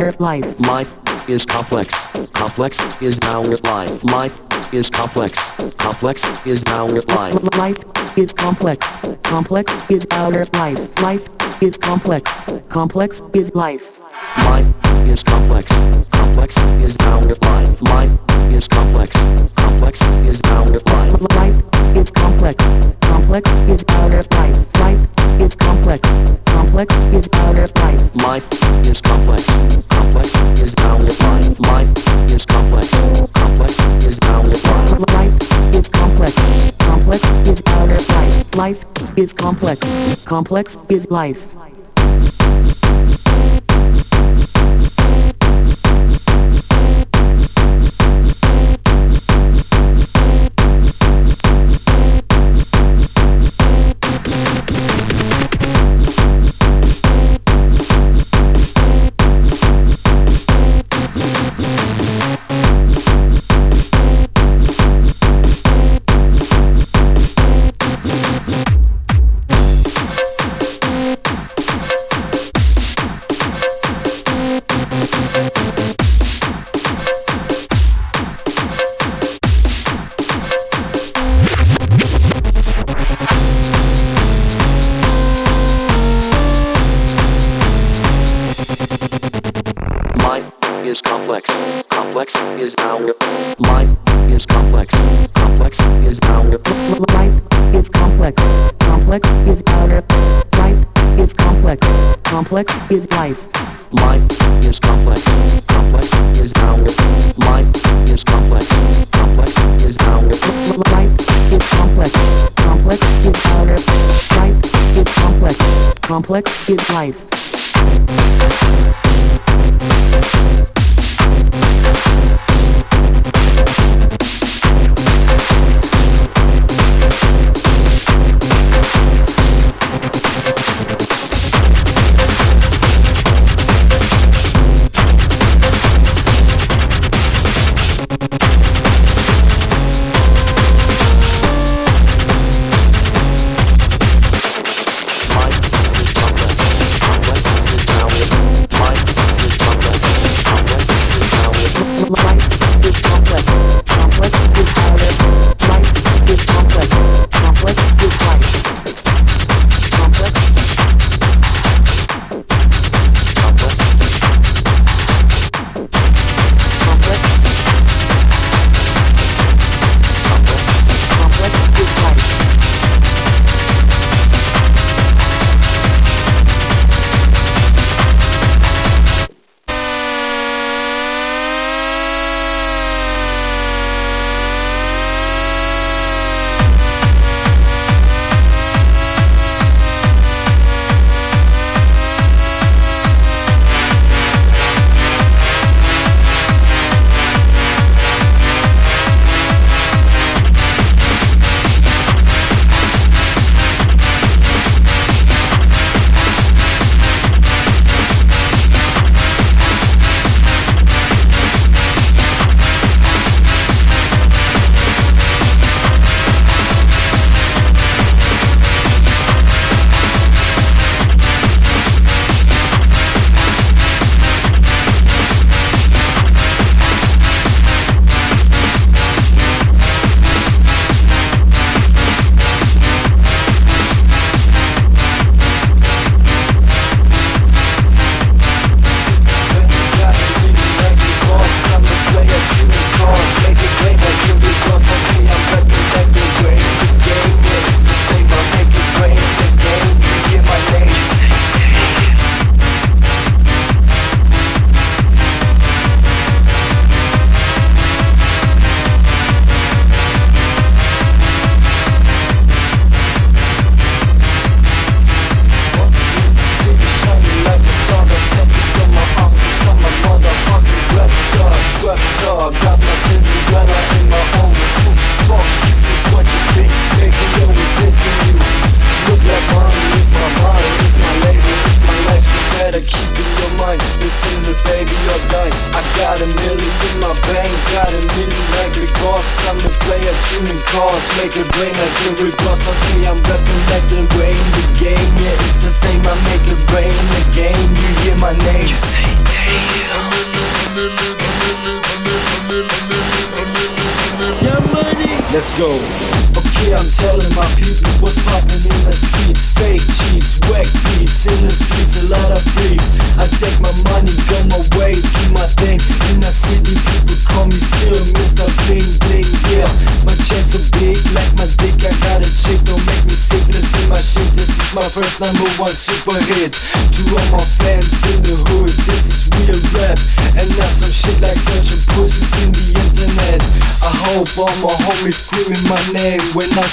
our life. Life is complex. Complex is our life. Life is complex. Complex is our life. Life is complex. Complex is our life. Life is complex. Complex is life. Life is complex. Complex is our life. Life is. Complex is complex. Complex is life.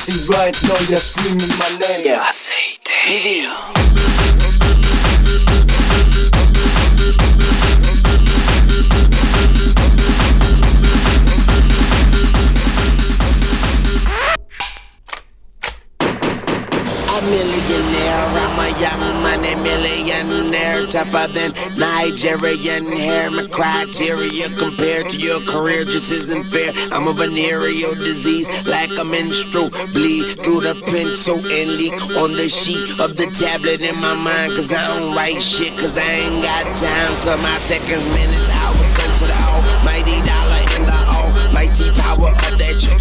See right now, you're screaming criteria compared to your career just isn't fair. I'm a venereal disease, like a menstrual bleed through the pencil and leak on the sheet of the tablet in my mind. Cause I don't write shit, cause I ain't got time. Cause my second minutes,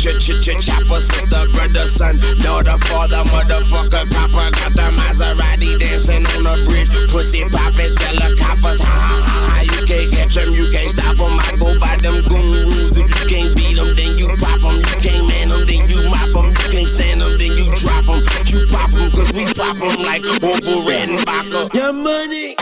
chopper. Sister, brother, son, daughter, father, motherfucker, copper. Got the Maserati dancing on the bridge. Pussy poppin', tell the coppers, ha ha ha ha. You can't catch them, you can't stop them. I go by them goon rules. If you can't beat them, then you pop them. You can't man them, then you mop them. You can't stand them, then you drop them. You pop them, cause we pop them like Orville Redenbacher. Your money.